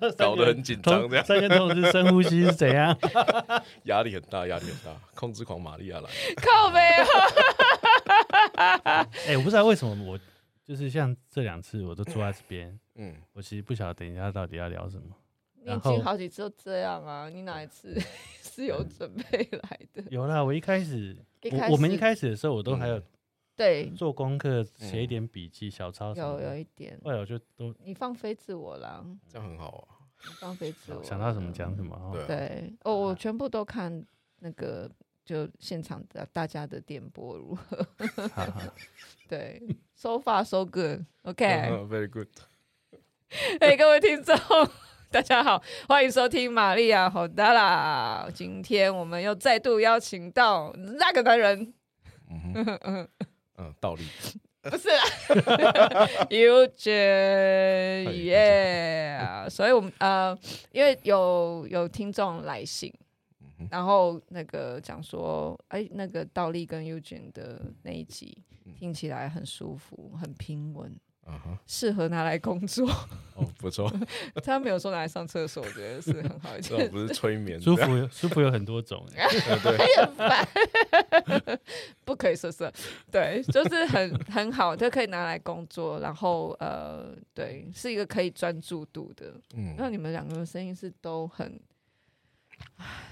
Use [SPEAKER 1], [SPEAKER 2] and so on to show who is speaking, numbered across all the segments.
[SPEAKER 1] 搞得很紧张，这样
[SPEAKER 2] 三个同时深呼吸是怎样？
[SPEAKER 1] 压力很大，压力很大。控制狂玛利亚来，
[SPEAKER 3] 靠背啊！
[SPEAKER 2] 哎，我不知道为什么我就是像这两次我都坐在这边，嗯，我其实不晓得等一下到底要聊什么。
[SPEAKER 3] 你已经好几次都这样啊，你哪一次是有准备来的？
[SPEAKER 2] 有啦，我一开始，我我们一开始的时候我都还有。
[SPEAKER 3] 对，
[SPEAKER 2] 做功课写一点笔记、小抄，
[SPEAKER 3] 有有一点。
[SPEAKER 2] 后来我就都
[SPEAKER 3] 你放飞自我了，
[SPEAKER 1] 这样很好啊。
[SPEAKER 3] 你放飞自我，
[SPEAKER 2] 想到什么讲什么。
[SPEAKER 3] 对，哦，我全部都看那个，就现场的大家的点播如何。对，so far so good，OK，very
[SPEAKER 1] good。
[SPEAKER 3] 嘿，各位听众，大家好，欢迎收听玛利亚好的啦。今天我们又再度邀请到那个男人。嗯，
[SPEAKER 1] 倒立
[SPEAKER 3] 不是啦，Eugene 耶，所以我们呃，因为有有听众来信，然后那个讲说，哎、欸，那个倒立跟 Eugene 的那一集听起来很舒服，很平稳。适合拿来工作
[SPEAKER 1] 哦，不错。
[SPEAKER 3] 他没有说拿来上厕所，我觉得是很好一件。
[SPEAKER 1] 不是催眠，
[SPEAKER 2] 舒服舒服有很多种。
[SPEAKER 3] 对，很 烦不可以色色。对，就是很很好，就可以拿来工作。然后呃，对，是一个可以专注度的。嗯，那你们两个的声音是都很，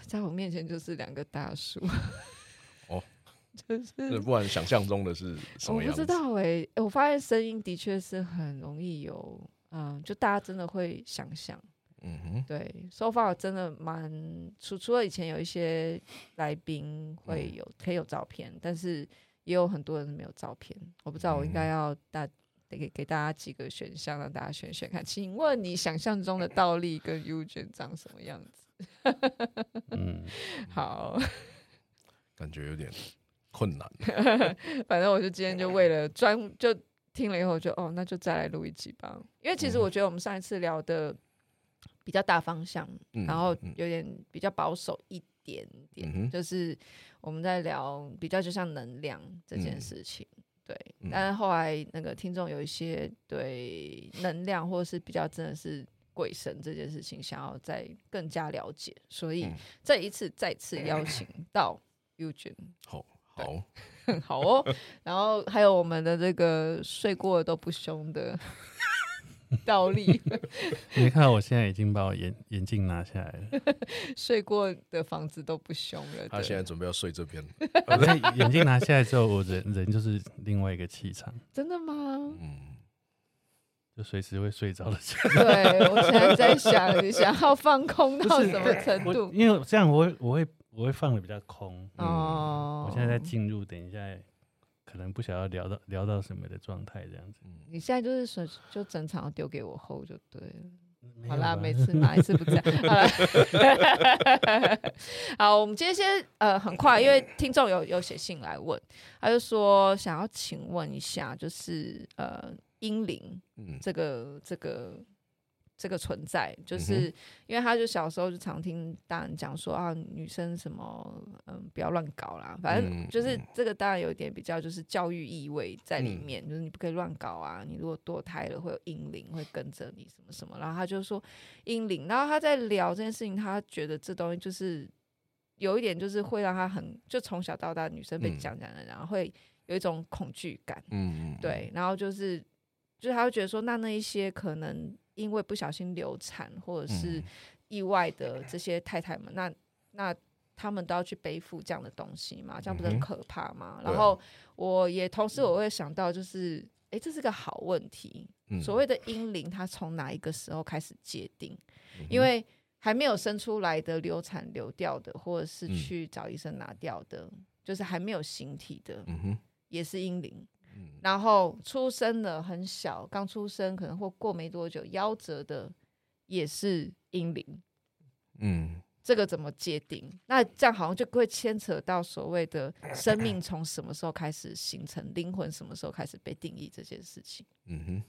[SPEAKER 3] 在我面前就是两个大叔。
[SPEAKER 1] 就是不管想象中的是什么样子，我
[SPEAKER 3] 不知道哎、欸，我发现声音的确是很容易有，嗯，就大家真的会想象，嗯哼，对，so far 真的蛮除除了以前有一些来宾会有、嗯、可以有照片，但是也有很多人没有照片，我不知道我应该要大得给给大家几个选项让大家选选看，请问你想象中的倒立跟 Eugene 长什么样子？嗯，好，
[SPEAKER 1] 感觉有点。困难，
[SPEAKER 3] 反正我就今天就为了专就听了以后就哦，那就再来录一集吧。因为其实我觉得我们上一次聊的比较大方向，嗯、然后有点比较保守一点点，嗯、就是我们在聊比较就像能量这件事情。嗯、对，但是后来那个听众有一些对能量或者是比较真的是鬼神这件事情想要再更加了解，所以这一次再次邀请到 Eugene。
[SPEAKER 1] 好。好，
[SPEAKER 3] 好哦。然后还有我们的这个睡过都不凶的 倒立。
[SPEAKER 2] 你看，我现在已经把我眼眼镜拿下来了。
[SPEAKER 3] 睡过的房子都不凶了。
[SPEAKER 1] 他现在准备要睡这边。
[SPEAKER 2] 眼镜拿下来之后，我人人就是另外一个气场。
[SPEAKER 3] 真的吗？
[SPEAKER 2] 嗯，就随时会睡着的。
[SPEAKER 3] 对，我现在在想，你想要放空到什么程度？
[SPEAKER 2] 因为这样我会我会。我会放的比较空哦。我现在在进入，等一下可能不晓得聊到聊到什么的状态这样子。
[SPEAKER 3] 你现在就是说，就整场丢给我 hold 就对了。好啦，每次哪一次不这样？好了，好，我们今天先呃很快，因为听众有有写信来问，他就说想要请问一下，就是呃英灵这个这个。这个存在，就是因为他就小时候就常听大人讲说啊，女生什么嗯不要乱搞啦，反正就是这个当然有一点比较就是教育意味在里面，嗯、就是你不可以乱搞啊，你如果堕胎了会有阴灵会跟着你什么什么，然后他就说阴灵，然后他在聊这件事情，他觉得这东西就是有一点就是会让他很就从小到大女生被讲讲的，然后会有一种恐惧感，嗯对，然后就是就是他会觉得说那那一些可能。因为不小心流产或者是意外的这些太太们，嗯、那那他们都要去背负这样的东西嘛？这样不是很可怕吗？嗯、然后我也同时我会想到，就是哎、嗯，这是个好问题。嗯、所谓的婴灵，它从哪一个时候开始界定？嗯、因为还没有生出来的流产流掉的，或者是去找医生拿掉的，嗯、就是还没有形体的，也是婴灵。然后出生的很小，刚出生可能或过没多久夭折的也是婴灵，嗯，这个怎么界定？那这样好像就会牵扯到所谓的生命从什么时候开始形成，灵魂什么时候开始被定义这件事情。嗯哼，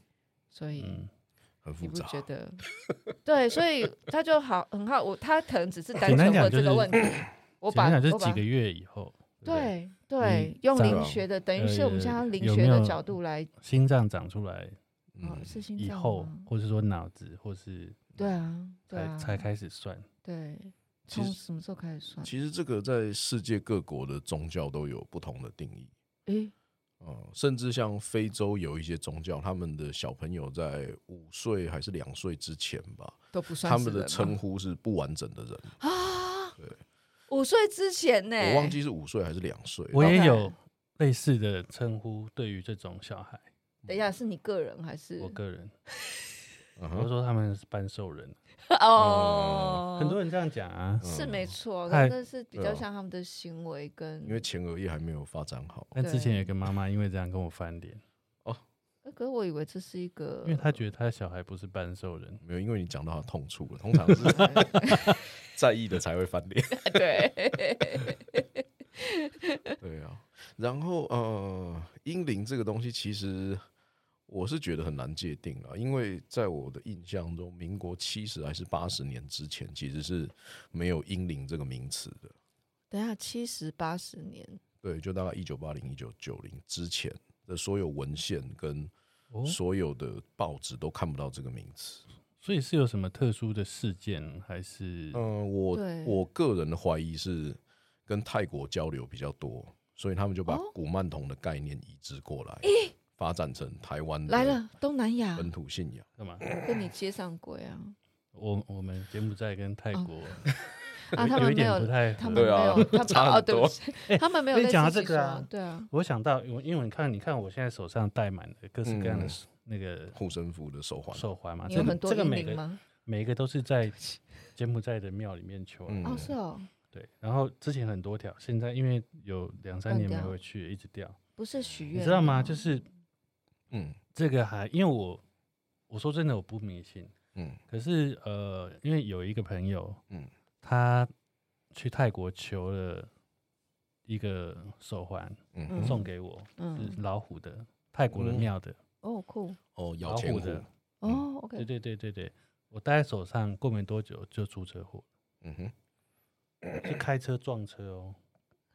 [SPEAKER 3] 所以、嗯、你不觉得？对，所以他就好很好，我他可能只是单纯问这个问题。就是、我把
[SPEAKER 2] 讲就是几个月以后。
[SPEAKER 3] 对对，用灵学的，等于是我们现在用灵学的角度来，
[SPEAKER 2] 心脏长出来，嗯，是心脏以后，或者说脑子，或是
[SPEAKER 3] 对啊，对啊，
[SPEAKER 2] 才开始算。
[SPEAKER 3] 对，从什么时候开始算？
[SPEAKER 1] 其实这个在世界各国的宗教都有不同的定义。
[SPEAKER 3] 诶，
[SPEAKER 1] 嗯，甚至像非洲有一些宗教，他们的小朋友在五岁还是两岁之前吧，
[SPEAKER 3] 都不算。
[SPEAKER 1] 他们的称呼是不完整的人
[SPEAKER 3] 啊。
[SPEAKER 1] 对，
[SPEAKER 3] 五岁之前呢？
[SPEAKER 1] 我忘记是五岁还是两岁。
[SPEAKER 2] 我也有类似的称呼，对于这种小孩。
[SPEAKER 3] 等一下，是你个人还是
[SPEAKER 2] 我个人？我说他们是半兽人
[SPEAKER 3] 哦，
[SPEAKER 2] 很多人这样讲啊，
[SPEAKER 3] 是没错，但是比较像他们的行为跟
[SPEAKER 1] 因为前额叶还没有发展好。
[SPEAKER 2] 但之前也跟妈妈因为这样跟我翻脸
[SPEAKER 1] 哦，
[SPEAKER 3] 可是我以为这是一个，
[SPEAKER 2] 因为他觉得他的小孩不是半兽人，
[SPEAKER 1] 没有，因为你讲到他痛处了，通常是 在意的才会翻脸，
[SPEAKER 3] 对，
[SPEAKER 1] 对啊，然后呃，英灵这个东西其实。我是觉得很难界定啊，因为在我的印象中，民国七十还是八十年之前，其实是没有“英灵”这个名词的。
[SPEAKER 3] 等下，七十八十年，
[SPEAKER 1] 对，就大概一九八零、一九九零之前的所有文献跟所有的报纸都看不到这个名词。
[SPEAKER 2] 所以是有什么特殊的事件，还是？
[SPEAKER 1] 嗯，我我个人的怀疑是跟泰国交流比较多，所以他们就把古曼童的概念移植过来。哦发展成台湾
[SPEAKER 3] 来了，东南亚
[SPEAKER 1] 本土信仰
[SPEAKER 2] 干嘛？
[SPEAKER 3] 跟你接上轨啊！
[SPEAKER 2] 我我们柬埔寨跟泰国
[SPEAKER 3] 啊，他们没有，他们没有，他
[SPEAKER 1] 差很多。
[SPEAKER 3] 他们没有。
[SPEAKER 2] 你讲到这个啊，
[SPEAKER 3] 对啊，
[SPEAKER 2] 我想到，因为你看，你看我现在手上戴满了各式各样的那个
[SPEAKER 1] 护身符的手环，
[SPEAKER 2] 手环嘛，
[SPEAKER 3] 有很多
[SPEAKER 2] 这个每个每一个都是在柬埔寨的庙里面求
[SPEAKER 3] 哦，是哦，
[SPEAKER 2] 对。然后之前很多条，现在因为有两三年没回去，一直掉。
[SPEAKER 3] 不是许愿，
[SPEAKER 2] 你知道吗？就是。
[SPEAKER 1] 嗯，
[SPEAKER 2] 这个还因为我我说真的我不迷信，嗯，可是呃，因为有一个朋友，嗯，他去泰国求了一个手环，嗯，送给我，嗯，是老虎的，泰国的庙的，
[SPEAKER 3] 哦酷，
[SPEAKER 1] 哦，
[SPEAKER 2] 老虎的，
[SPEAKER 3] 哦，OK，
[SPEAKER 2] 对对对对。对，我戴在手上过没多久就出车祸，嗯哼，是开车撞车哦，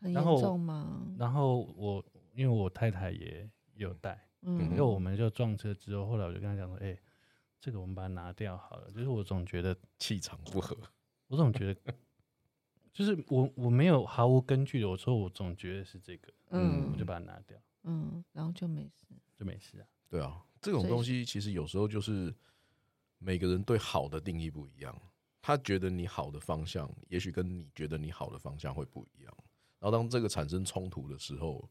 [SPEAKER 3] 很严重吗？
[SPEAKER 2] 然后我因为我太太也有戴。嗯，因为我们就撞车之后，后来我就跟他讲说：“哎、欸，这个我们把它拿掉好了。”就是我总觉得
[SPEAKER 1] 气场不合，
[SPEAKER 2] 我总觉得 就是我我没有毫无根据的，我说我总觉得是这个，嗯，我就把它拿掉，
[SPEAKER 3] 嗯，然后就没事，
[SPEAKER 2] 就没事啊。
[SPEAKER 1] 对啊，这种东西其实有时候就是每个人对好的定义不一样，他觉得你好的方向，也许跟你觉得你好的方向会不一样。然后当这个产生冲突的时候，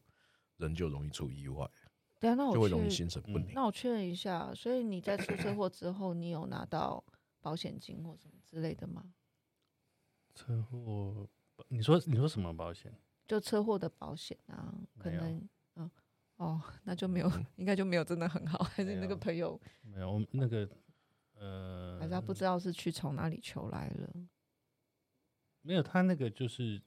[SPEAKER 1] 人就容易出意外。
[SPEAKER 3] 对啊，那我
[SPEAKER 1] 就会容易心神不宁。
[SPEAKER 3] 那我确认一下，所以你在出车祸之后，你有拿到保险金或什么之类的吗？
[SPEAKER 2] 车祸，你说你说什么保险？
[SPEAKER 3] 就车祸的保险啊，可能嗯哦，那就没有，应该就没有真的很好，还是那个朋友
[SPEAKER 2] 没有，我那个呃，
[SPEAKER 3] 还是他不知道是去从哪里求来了？
[SPEAKER 2] 没有，他那个就是。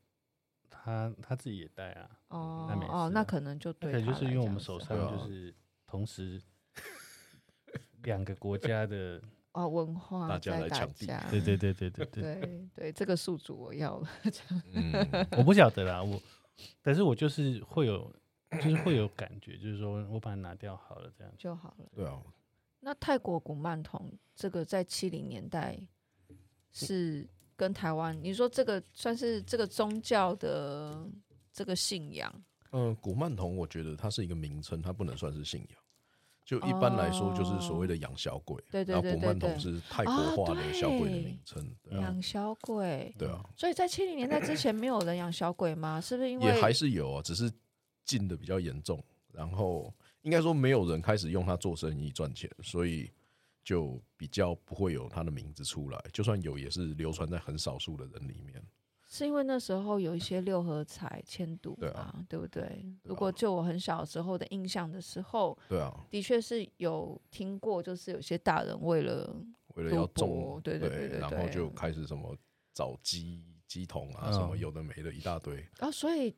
[SPEAKER 2] 他他自己也带啊，
[SPEAKER 3] 哦哦，那可能就对，
[SPEAKER 2] 可能就是因为我们手上就是同时两个国家的
[SPEAKER 3] 哦文化，
[SPEAKER 1] 大家来抢地，
[SPEAKER 2] 对对对对对
[SPEAKER 3] 对对，这个宿主我要了，
[SPEAKER 2] 我不晓得啦，我但是我就是会有，就是会有感觉，就是说我把它拿掉好了，这样
[SPEAKER 3] 就好了。
[SPEAKER 1] 对啊，
[SPEAKER 3] 那泰国古曼童这个在七零年代是。跟台湾，你说这个算是这个宗教的这个信仰？
[SPEAKER 1] 嗯，古曼童，我觉得它是一个名称，它不能算是信仰。就一般来说，就是所谓的养小鬼。对对对，古曼童是泰国化的小鬼的名称。
[SPEAKER 3] 养小鬼，
[SPEAKER 1] 对啊。
[SPEAKER 3] 所以在七零年代之前，没有人养小鬼吗？是不是因为
[SPEAKER 1] 也还是有啊？只是禁的比较严重，然后应该说没有人开始用它做生意赚钱，所以。就比较不会有它的名字出来，就算有，也是流传在很少数的人里面。
[SPEAKER 3] 是因为那时候有一些六合彩签赌嘛，啊、对不对？对啊、如果就我很小时候的印象的时候，
[SPEAKER 1] 对啊，
[SPEAKER 3] 的确是有听过，就是有些大人为了
[SPEAKER 1] 为了要中，
[SPEAKER 3] 对对对
[SPEAKER 1] 然后就开始什么找鸡鸡桶啊，什么有的没的一大堆。
[SPEAKER 3] 啊、哦，所以。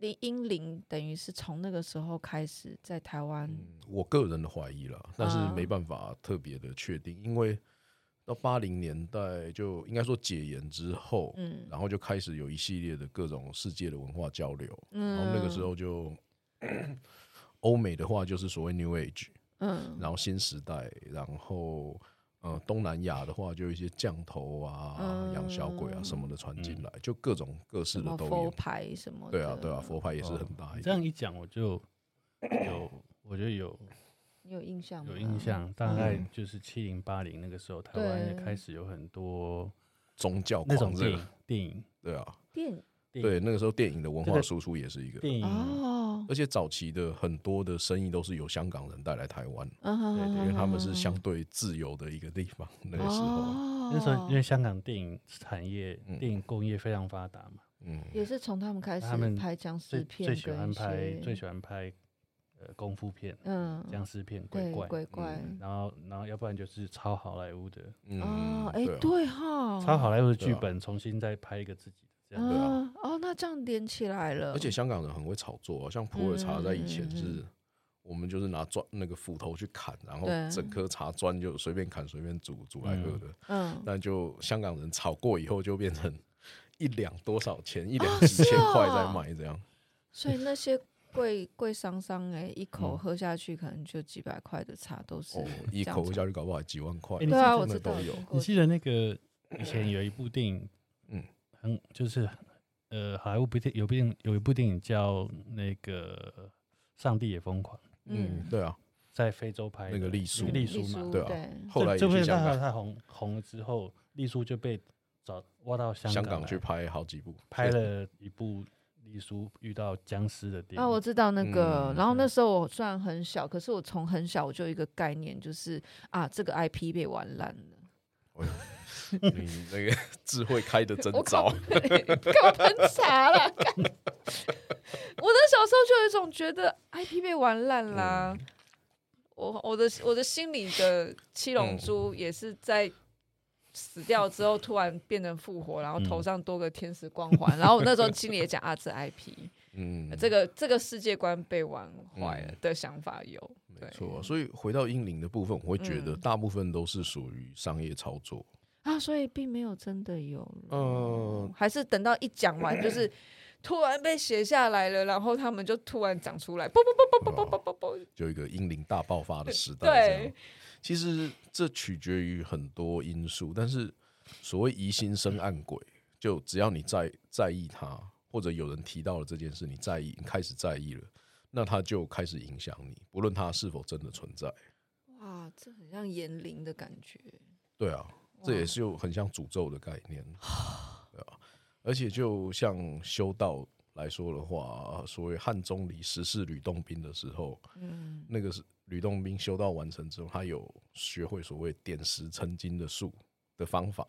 [SPEAKER 3] 灵婴灵等于是从那个时候开始在台湾、嗯，
[SPEAKER 1] 我个人的怀疑了，但是没办法特别的确定，因为到八零年代就应该说解严之后，嗯，然后就开始有一系列的各种世界的文化交流，嗯，然后那个时候就 欧美的话就是所谓 New Age，嗯，然后新时代，然后呃，东南亚的话，就一些降头啊、养、嗯、小鬼啊什么的传进来，就各种各式的都有。
[SPEAKER 3] 佛牌什么的？
[SPEAKER 1] 对啊，对啊，佛牌也是很大一、哦。
[SPEAKER 2] 这样一讲，我就有，我觉得有，
[SPEAKER 3] 你有印象吗？
[SPEAKER 2] 有印象，大概就是七零八零那个时候，台湾也开始有很多
[SPEAKER 1] 宗教
[SPEAKER 2] 那种电影，电影，
[SPEAKER 1] 对啊，
[SPEAKER 3] 电影，
[SPEAKER 1] 对，那个时候电影的文化输出也是一个。
[SPEAKER 2] 电影。哦。
[SPEAKER 1] 而且早期的很多的生意都是由香港人带来台湾，因为他们是相对自由的一个地方。那个时候，
[SPEAKER 2] 那时候因为香港电影产业、电影工业非常发达嘛，
[SPEAKER 1] 嗯，
[SPEAKER 3] 也是从他们开始，他们拍僵尸片，
[SPEAKER 2] 最喜欢拍最喜欢拍呃功夫片，
[SPEAKER 3] 嗯，
[SPEAKER 2] 僵尸片、鬼怪、
[SPEAKER 3] 鬼怪，
[SPEAKER 2] 然后然后要不然就是抄好莱坞的，
[SPEAKER 3] 哦，哎，对哈，
[SPEAKER 2] 抄好莱坞的剧本，重新再拍一个自己
[SPEAKER 1] 的这样。对啊，
[SPEAKER 3] 哦，那这样连起来了。
[SPEAKER 1] 而且香港人很会炒作，像普洱茶在以前是，我们就是拿砖那个斧头去砍，然后整颗茶砖就随便砍随便煮煮来喝的。
[SPEAKER 3] 嗯，
[SPEAKER 1] 那就香港人炒过以后，就变成一两多少钱，一两几千块在卖这样。
[SPEAKER 3] 所以那些贵贵桑桑哎，一口喝下去可能就几百块的茶都是，
[SPEAKER 1] 一口喝下去搞不好几万块。
[SPEAKER 3] 对啊，我知道
[SPEAKER 1] 都有。
[SPEAKER 2] 你记得那个以前有一部电影，嗯。很，就是，呃，好莱坞不电有部电有一部电影叫那个《上帝也疯狂》。
[SPEAKER 1] 嗯，对啊，
[SPEAKER 2] 在非洲拍
[SPEAKER 1] 那个丽叔，
[SPEAKER 2] 丽叔嘛，
[SPEAKER 1] 对啊。后来
[SPEAKER 2] 这部片他他红红了之后，丽叔就被找挖到香
[SPEAKER 1] 港，香港去拍好几部，
[SPEAKER 2] 拍了一部丽书遇到僵尸的电影。
[SPEAKER 3] 啊，我知道那个。然后那时候我虽然很小，可是我从很小我就有一个概念，就是啊，这个 IP 被玩烂了。
[SPEAKER 1] 你那个 智慧开的真早，
[SPEAKER 3] 干嘛喷茶了？我的小时候就有一种觉得 IP 被玩烂啦。嗯、我我的我的心里的七龙珠也是在死掉之后突然变成复活，然后头上多个天使光环，然后我那时候心里也讲啊，这 IP，嗯，这个这个世界观被玩坏了的想法有，
[SPEAKER 1] 没错。所以回到英灵的部分，我会觉得大部分都是属于商业操作。
[SPEAKER 3] 啊，所以并没有真的有，
[SPEAKER 1] 嗯，
[SPEAKER 3] 还是等到一讲完，就是突然被写下来了，然后他们就突然长出来，啵啵啵啵啵啵啵啵，
[SPEAKER 1] 就一个英灵大爆发的时代。对，其实这取决于很多因素，但是所谓疑心生暗鬼，就只要你在在意他，或者有人提到了这件事，你在意，你开始在意了，那他就开始影响你，不论他是否真的存在。
[SPEAKER 3] 哇，这很像言灵的感觉。
[SPEAKER 1] 对啊。这也是有很像诅咒的概念，对啊，而且就像修道来说的话，所谓汉中里十四吕洞宾的时候，嗯，那个是吕洞宾修道完成之后，他有学会所谓点石成金的术的方法，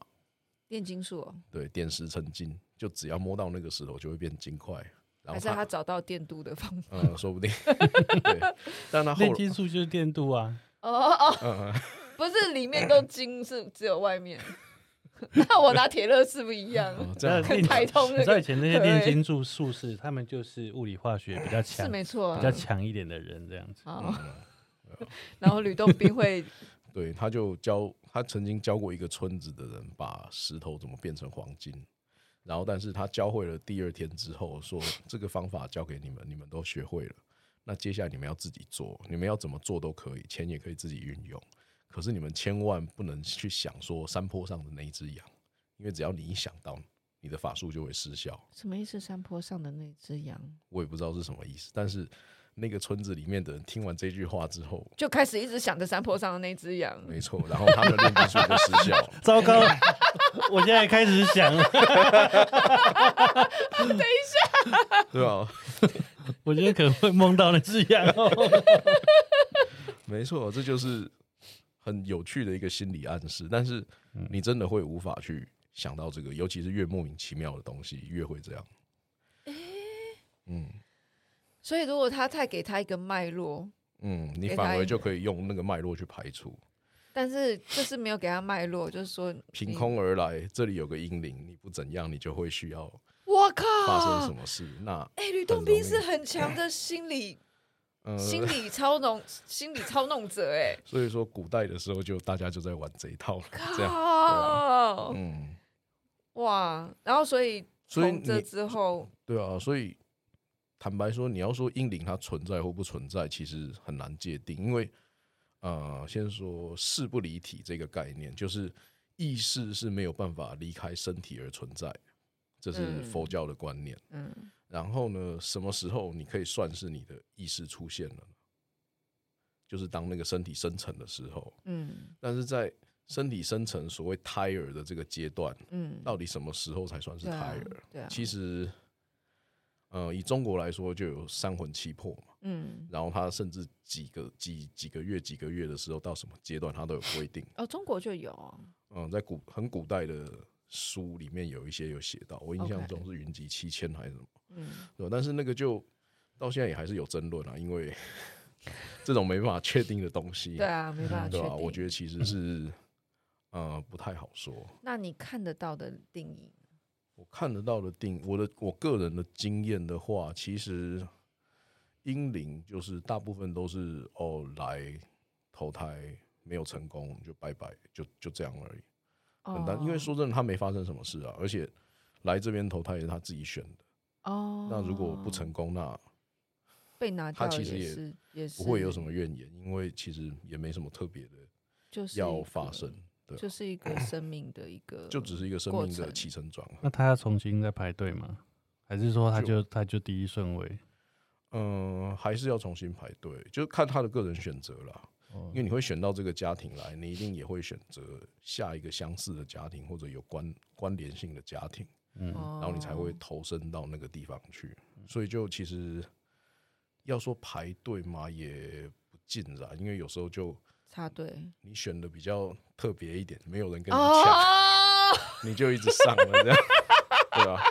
[SPEAKER 3] 炼金术哦，
[SPEAKER 1] 对，点石成金，就只要摸到那个石头就会变金块，然后
[SPEAKER 3] 还是他找到电镀的方法，
[SPEAKER 1] 嗯，说不定，对，但他
[SPEAKER 2] 炼金术就是电镀啊，
[SPEAKER 3] 哦哦，嗯。不是里面都金，是只有外面。那我拿铁乐是不一样？
[SPEAKER 2] 这样台通。你知道以前那些炼金术术士，他们就是物理化学比较强，
[SPEAKER 3] 是没错，
[SPEAKER 2] 比较强一点的人这样子。
[SPEAKER 3] 然后吕洞宾会，
[SPEAKER 1] 对，他就教他曾经教过一个村子的人把石头怎么变成黄金。然后，但是他教会了第二天之后，说这个方法教给你们，你们都学会了。那接下来你们要自己做，你们要怎么做都可以，钱也可以自己运用。可是你们千万不能去想说山坡上的那一只羊，因为只要你一想到，你的法术就会失效。
[SPEAKER 3] 什么意思？山坡上的那只羊？
[SPEAKER 1] 我也不知道是什么意思。但是那个村子里面的人听完这句话之后，
[SPEAKER 3] 就开始一直想着山坡上的那只羊。
[SPEAKER 1] 没错，然后他们的炼金术就失效。
[SPEAKER 2] 糟糕，我现在开始想了。
[SPEAKER 3] 等一下，
[SPEAKER 1] 对吧，
[SPEAKER 2] 我觉得可能会梦到那只羊。
[SPEAKER 1] 没错，这就是。很有趣的一个心理暗示，但是你真的会无法去想到这个，尤其是越莫名其妙的东西，越会这样。
[SPEAKER 3] 欸、
[SPEAKER 1] 嗯，
[SPEAKER 3] 所以如果他太给他一个脉络，
[SPEAKER 1] 嗯，你反而就可以用那个脉络去排除。
[SPEAKER 3] 但是就是没有给他脉络，就是说
[SPEAKER 1] 凭空而来，这里有个阴灵，你不怎样，你就会需要。
[SPEAKER 3] 我靠，
[SPEAKER 1] 发生什么事？那
[SPEAKER 3] 哎，吕洞宾是很强的心理。心理操弄，心理操弄者哎，
[SPEAKER 1] 所以说古代的时候就大家就在玩这一套，
[SPEAKER 3] 了
[SPEAKER 1] 这样，嗯，
[SPEAKER 3] 哇，然后所以从这之后，
[SPEAKER 1] 对啊，所以坦白说，你要说英灵它存在或不存在，其实很难界定，因为呃，先说事不离体这个概念，就是意识是没有办法离开身体而存在，这是佛教的观念。嗯，然后呢，什么时候你可以算是你的意识出现了？就是当那个身体生成的时候。嗯，但是在身体生成所谓胎儿的这个阶段，嗯，到底什么时候才算是胎儿？对啊，对啊，其实。呃，以中国来说，就有三魂七魄嘛，嗯，然后他甚至几个几几个月几个月的时候，到什么阶段他都有规定。
[SPEAKER 3] 哦，中国就有啊。
[SPEAKER 1] 嗯，在古很古代的书里面有一些有写到，我印象中是云集七千还是什么，嗯，对？但是那个就到现在也还是有争论啊，因为 这种没办法确定的东西，
[SPEAKER 3] 对啊，没办法确定？
[SPEAKER 1] 我觉得其实是呃不太好说。
[SPEAKER 3] 那你看得到的定义？
[SPEAKER 1] 我看得到的定，我的我个人的经验的话，其实英灵就是大部分都是哦来投胎没有成功就拜拜，就就这样而已，很单。因为说真的，他没发生什么事啊，而且来这边投胎也是他自己选的。哦，那如果不成功，那
[SPEAKER 3] 被拿掉，
[SPEAKER 1] 他其实也也不会有什么怨言，因为其实也没什么特别的，就是要发生。对
[SPEAKER 3] 就是一个生命的一个，
[SPEAKER 1] 就只是一个生命的起承转合。
[SPEAKER 2] 那他要重新再排队吗？还是说他就，就他就第一顺位？
[SPEAKER 1] 嗯，还是要重新排队，就看他的个人选择了。因为你会选到这个家庭来，你一定也会选择下一个相似的家庭或者有关关联性的家庭，嗯，然后你才会投身到那个地方去。所以就其实要说排队嘛，也不尽然，因为有时候就。
[SPEAKER 3] 插队，
[SPEAKER 1] 你选的比较特别一点，没有人跟你抢，哦、你就一直上了，这样，对吧？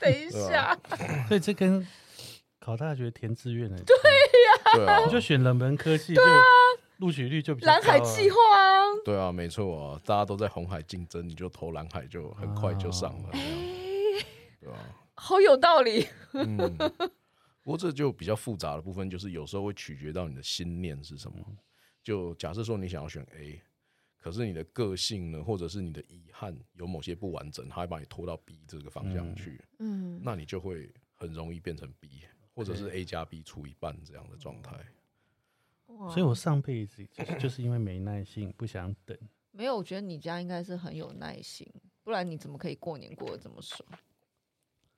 [SPEAKER 3] 等一下，
[SPEAKER 2] 所以这跟考大学填志愿的，
[SPEAKER 3] 对呀，
[SPEAKER 1] 对啊，
[SPEAKER 2] 你就选冷门科系，对啊，录取率就比较高。
[SPEAKER 3] 蓝海计划，
[SPEAKER 1] 对啊，没错啊，大家都在红海竞争，你就投蓝海就很快就上了，哦、对吧？
[SPEAKER 3] 好有道理。
[SPEAKER 1] 嗯，不过这就比较复杂的部分，就是有时候会取决到你的心念是什么。就假设说你想要选 A，可是你的个性呢，或者是你的遗憾有某些不完整，他会把你拖到 B 这个方向去，嗯，那你就会很容易变成 B，或者是 A 加 B 除一半这样的状态。
[SPEAKER 2] 所以我上辈子就是就是因为没耐性，不想等。
[SPEAKER 3] 没有，我觉得你家应该是很有耐心，不然你怎么可以过年过得这么爽？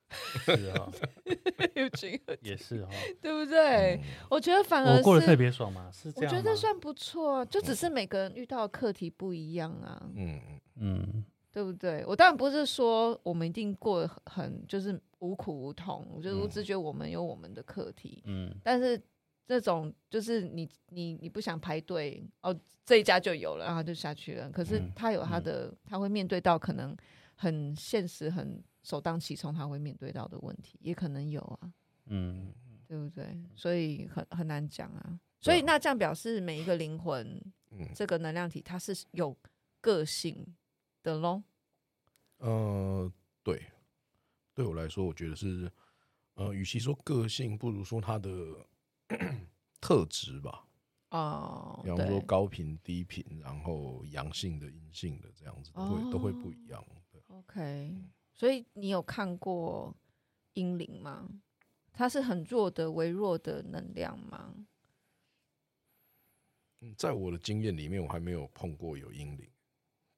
[SPEAKER 2] 是啊，也是哈，
[SPEAKER 3] 对不对？嗯、我觉得反而
[SPEAKER 2] 我过得特别爽嘛，是这样。
[SPEAKER 3] 我觉得算不错，就只是每个人遇到的课题不一样啊。嗯嗯，对不对？我当然不是说我们一定过得很就是无苦无痛，我觉得我只觉得我们有我们的课题。嗯，但是这种就是你你你不想排队哦，这一家就有了，然后就下去了。可是他有他的，嗯、他会面对到可能很现实很。首当其冲，他会面对到的问题也可能有啊，嗯，对不对？所以很很难讲啊。所以那这样表示每一个灵魂，嗯，这个能量体它是有个性的喽。
[SPEAKER 1] 呃，对，对我来说，我觉得是，呃，与其说个性，不如说它的 特质吧。哦，比方说高频、低频，然后阳性的、阴性的这样子，都会、哦、都会不一样。对
[SPEAKER 3] ，OK。所以你有看过英灵吗？它是很弱的、微弱的能量吗？
[SPEAKER 1] 嗯，在我的经验里面，我还没有碰过有阴灵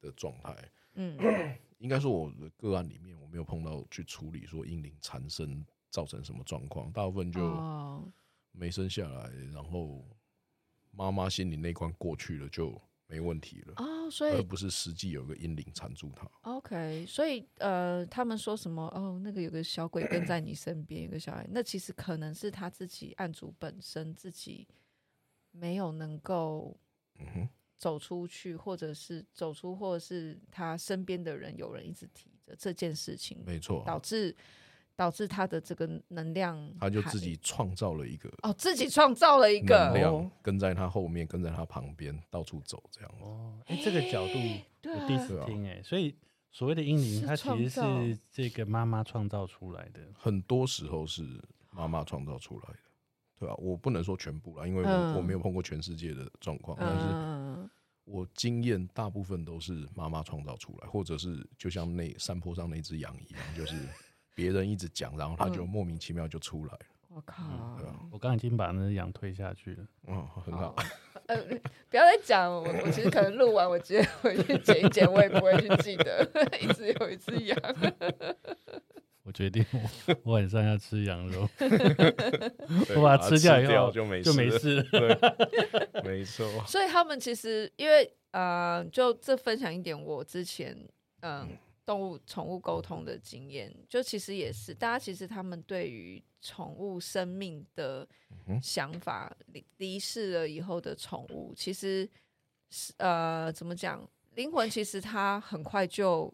[SPEAKER 1] 的状态。嗯，应该说我的个案里面，我没有碰到去处理说阴灵缠身造成什么状况，大部分就没生下来，然后妈妈心里那关过去了就。没问题了
[SPEAKER 3] 哦，所以
[SPEAKER 1] 而不是实际有个阴灵缠住他。
[SPEAKER 3] OK，所以呃，他们说什么哦，那个有个小鬼跟在你身边，有个小孩，那其实可能是他自己案主本身自己没有能够走出去，或者是走出，或者是他身边的人有人一直提着这件事情，
[SPEAKER 1] 没错，
[SPEAKER 3] 导致。导致他的这个能量，
[SPEAKER 1] 他就自己创造了一个
[SPEAKER 3] 哦，自己创造了一个
[SPEAKER 1] 能量，跟在他后面，跟在他旁边到处走，这样
[SPEAKER 2] 哦。哎，这个角度我第一次听哎，所以所谓的阴灵，它其实是这个妈妈创造出来的，
[SPEAKER 1] 很多时候是妈妈创造出来的，对吧？我不能说全部啦，因为我我没有碰过全世界的状况，但是我经验大部分都是妈妈创造出来，或者是就像那山坡上那只羊一样，就是。别人一直讲，然后他就莫名其妙就出来了。
[SPEAKER 3] 我靠！
[SPEAKER 2] 我刚已经把那羊推下去了。
[SPEAKER 1] 嗯，很好。
[SPEAKER 3] 呃，不要再讲，我我其实可能录完，我直接回去剪一剪，我也不会去记得，一直有一只羊。
[SPEAKER 2] 我决定我，我晚上要吃羊肉，我把它吃掉以后就没就没事了。
[SPEAKER 1] 没错。
[SPEAKER 3] 所以他们其实因为呃，就这分享一点我之前嗯。呃动物宠物沟通的经验，就其实也是大家其实他们对于宠物生命的想法，离离世了以后的宠物，其实是呃怎么讲？灵魂其实它很快就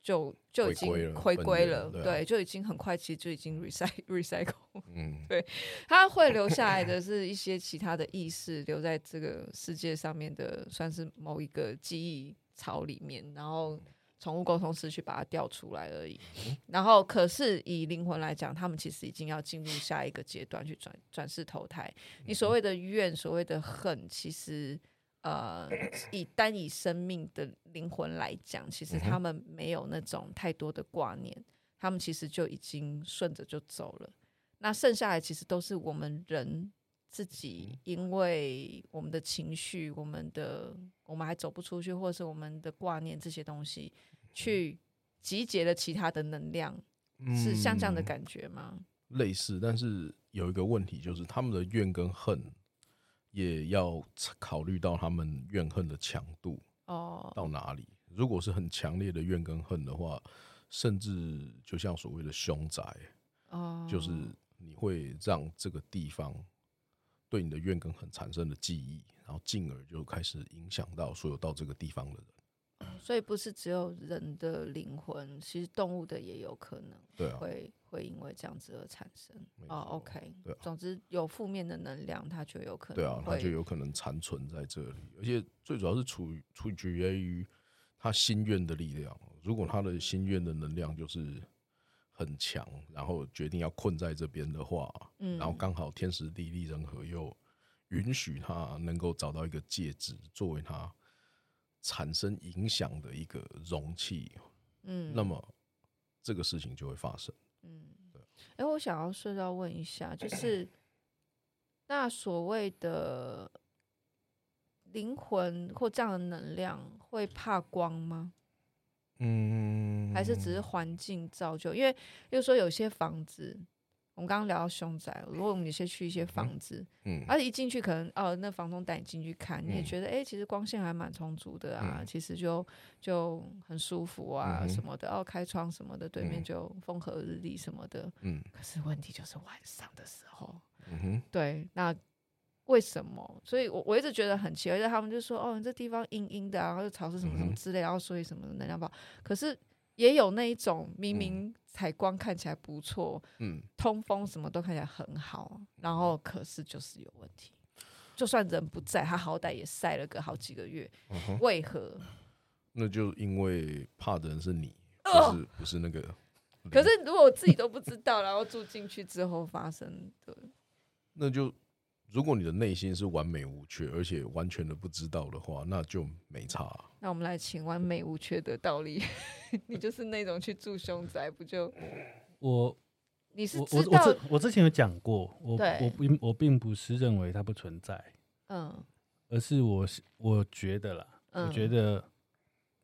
[SPEAKER 3] 就就已经回归了，对，对，就已经很快，其实就已经 recycle recycle，嗯，对，它会留下来的是一些其他的意识留在这个世界上面的，算是某一个记忆槽里面，然后。宠物沟通师去把它调出来而已，然后可是以灵魂来讲，他们其实已经要进入下一个阶段去转转世投胎。你所谓的怨，所谓的恨，其实呃，以单以生命的灵魂来讲，其实他们没有那种太多的挂念，他们其实就已经顺着就走了。那剩下来其实都是我们人自己，因为我们的情绪，我们的我们还走不出去，或者是我们的挂念这些东西。去集结了其他的能量，嗯、是像这样的感觉吗？
[SPEAKER 1] 类似，但是有一个问题，就是他们的怨跟恨，也要考虑到他们怨恨的强度哦，到哪里？哦、如果是很强烈的怨跟恨的话，甚至就像所谓的凶宅哦，就是你会让这个地方对你的怨跟恨产生的记忆，然后进而就开始影响到所有到这个地方的人。
[SPEAKER 3] 所以不是只有人的灵魂，其实动物的也有可能会、啊、会因为这样子而产生。哦，OK，对、啊，总之有负面的能量，它就有可能，对啊，
[SPEAKER 1] 它就有可能残存在这里，而且最主要是处于处决于他心愿的力量。如果他的心愿的能量就是很强，然后决定要困在这边的话，嗯，然后刚好天时地利人和又允许他能够找到一个戒指作为他。产生影响的一个容器，嗯，那么这个事情就会发生，嗯，对。
[SPEAKER 3] 哎，我想要顺道问一下，就是 那所谓的灵魂或这样的能量会怕光吗？嗯，还是只是环境造就？因为，比如说有些房子。我们刚刚聊到凶宅，如果我们先去一些房子，嗯，而且一进去可能哦，那房东带你进去看，嗯、你也觉得哎、欸，其实光线还蛮充足的啊，嗯、其实就就很舒服啊，嗯、什么的，哦，开窗什么的，对面就风和日丽什么的，嗯，可是问题就是晚上的时候，嗯哼，对，那为什么？所以我我一直觉得很奇怪，就他们就说哦，你这地方阴阴的、啊，然后又潮湿什么什么之类，然后所以什么能量不好，可是。也有那一种明明采光看起来不错，嗯，通风什么都看起来很好，然后可是就是有问题。就算人不在，他好歹也晒了个好几个月，为何？
[SPEAKER 1] 那就因为怕的人是你，不是不是那个。
[SPEAKER 3] 可是如果我自己都不知道，然后住进去之后发生的，
[SPEAKER 1] 那就。如果你的内心是完美无缺，而且完全的不知道的话，那就没差啊。
[SPEAKER 3] 那我们来请完美无缺的道理，你就是那种去住凶宅，不就？
[SPEAKER 2] 我，
[SPEAKER 3] 你是
[SPEAKER 2] 我我我之我之前有讲过，我我并我并不是认为它不存在，嗯，而是我我觉得啦，嗯、我觉得，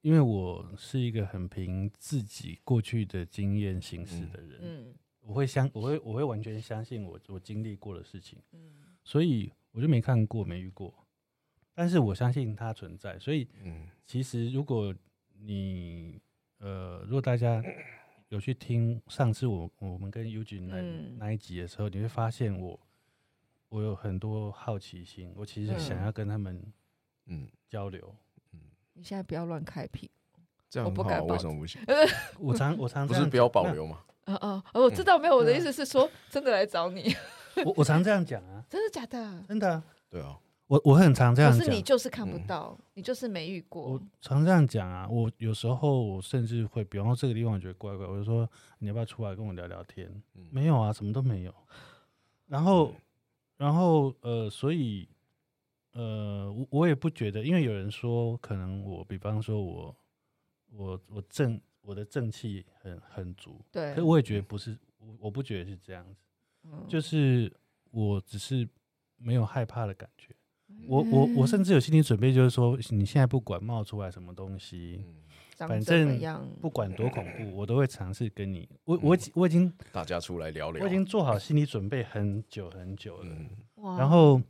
[SPEAKER 2] 因为我是一个很凭自己过去的经验行事的人，嗯，我会相我会我会完全相信我我经历过的事情，嗯。所以我就没看过，没遇过，但是我相信它存在。所以嗯，其实如果你呃，如果大家 有去听上次我我们跟 Eugene 那那一集的时候，你会发现我我有很多好奇心，我其实想要跟他们嗯交流。嗯，
[SPEAKER 3] 你现在不要乱开屏，
[SPEAKER 1] 这样我不敢，为什么不行？
[SPEAKER 2] 我常我常
[SPEAKER 1] 不是不要保留吗？
[SPEAKER 3] 嗯嗯，我知道没有，我的意思是说真的来找你。
[SPEAKER 2] 我我常这样讲啊，
[SPEAKER 3] 真的假的？
[SPEAKER 2] 真的，
[SPEAKER 1] 对啊，
[SPEAKER 2] 我我很常这样讲。可
[SPEAKER 3] 是你就是看不到，嗯、你就是没遇过。
[SPEAKER 2] 我常这样讲啊，我有时候我甚至会，比方说这个地方我觉得怪怪，我就说你要不要出来跟我聊聊天？嗯、没有啊，什么都没有。然后，然后呃，所以呃，我我也不觉得，因为有人说可能我，比方说我我我正我的正气很很足，对，我也觉得不是，我我不觉得是这样子。就是我只是没有害怕的感觉，我我我甚至有心理准备，就是说你现在不管冒出来什么东西，反正不管多恐怖，我都会尝试跟你。我我我已经
[SPEAKER 1] 大家出来聊聊，
[SPEAKER 2] 我已经做好心理准备很久很久了。然后，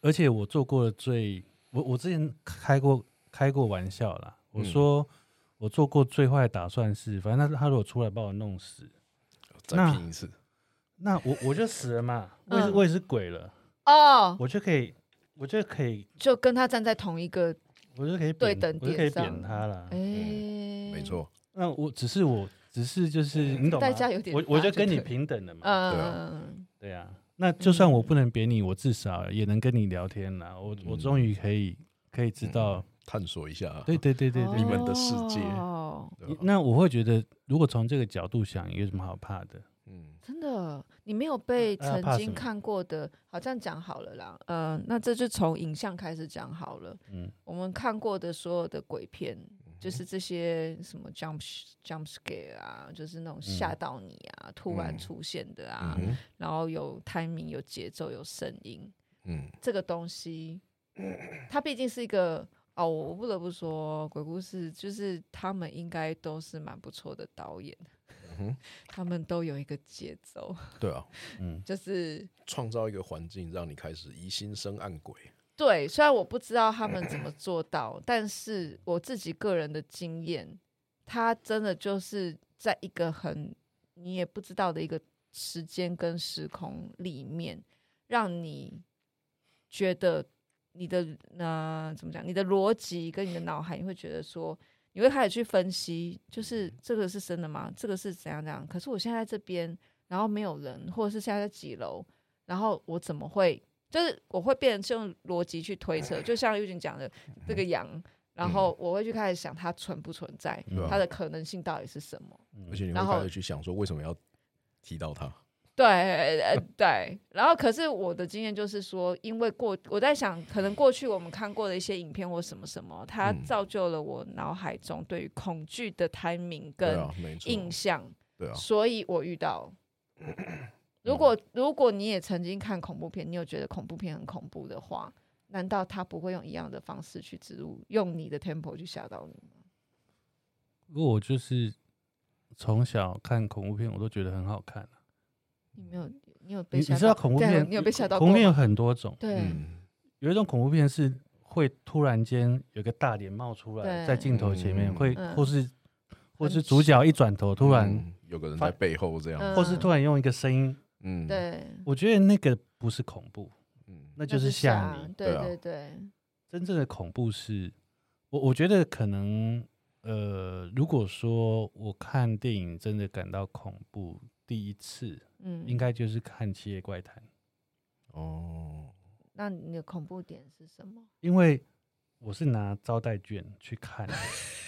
[SPEAKER 2] 而且我做过的最，我我之前开过开过玩笑啦，我说我做过最坏的打算是，反正他他如果出来把我弄死，
[SPEAKER 1] 再拼一次。
[SPEAKER 2] 那我我就死了嘛，我也是我也是鬼了哦，我就可以，我就可以
[SPEAKER 3] 就跟他站在同一个，
[SPEAKER 2] 我就可以对等，我就可以扁他了。哎，
[SPEAKER 1] 没错。
[SPEAKER 2] 那我只是我只是就是你懂吗？代价有点，我我就跟你平等的嘛。嗯，对啊。那就算我不能扁你，我至少也能跟你聊天啦。我我终于可以可以知道
[SPEAKER 1] 探索一下，
[SPEAKER 2] 对对对对，
[SPEAKER 1] 你们的世界。
[SPEAKER 2] 哦那我会觉得，如果从这个角度想，有什么好怕的？
[SPEAKER 3] 嗯，真的，你没有被曾经看过的，好这样讲好了啦。呃，那这就从影像开始讲好了。嗯，我们看过的所有的鬼片，就是这些什么 jump jump scare 啊，就是那种吓到你啊，突然出现的啊，然后有 timing、有节奏、有声音。嗯，这个东西，它毕竟是一个哦，我不得不说，鬼故事就是他们应该都是蛮不错的导演。嗯，他们都有一个节奏，
[SPEAKER 1] 对啊，
[SPEAKER 3] 嗯，就是
[SPEAKER 1] 创造一个环境，让你开始疑心生暗鬼。
[SPEAKER 3] 对，虽然我不知道他们怎么做到，但是我自己个人的经验，他真的就是在一个很你也不知道的一个时间跟时空里面，让你觉得你的呃怎么讲，你的逻辑跟你的脑海，你会觉得说。你会开始去分析，就是这个是真的吗？这个是怎样怎样？可是我现在在这边，然后没有人，或者是现在在几楼，然后我怎么会？就是我会变成用逻辑去推测，就像玉君讲的这个羊，然后我会去开始想它存不存在，它的可能性到底是什么？
[SPEAKER 1] 而且你会开始去想说，为什么要提到它？
[SPEAKER 3] 对，呃，对，然后可是我的经验就是说，因为过我在想，可能过去我们看过的一些影片或什么什么，它造就了我脑海中对于恐惧的 timing 跟印象，
[SPEAKER 1] 对啊，
[SPEAKER 3] 所以我遇到。如果如果你也曾经看恐怖片，你有觉得恐怖片很恐怖的话，难道他不会用一样的方式去植入，用你的 tempo 去吓到你吗？
[SPEAKER 2] 如果我就是从小看恐怖片，我都觉得很好看。
[SPEAKER 3] 你没有，你有被？
[SPEAKER 2] 你知道恐怖片？
[SPEAKER 3] 你有被吓到？
[SPEAKER 2] 恐怖片有很多种。
[SPEAKER 3] 对，
[SPEAKER 2] 有一种恐怖片是会突然间有个大脸冒出来，在镜头前面，会或是或是主角一转头，突然
[SPEAKER 1] 有个人在背后这样，
[SPEAKER 2] 或是突然用一个声音。
[SPEAKER 3] 嗯，对。
[SPEAKER 2] 我觉得那个不是恐怖，嗯，那就是吓你。
[SPEAKER 3] 对对对。
[SPEAKER 2] 真正的恐怖是，我我觉得可能，呃，如果说我看电影真的感到恐怖，第一次。嗯，应该就是看《七夜怪谈》
[SPEAKER 3] 哦。那你的恐怖点是什么？
[SPEAKER 2] 因为我是拿招待券去看，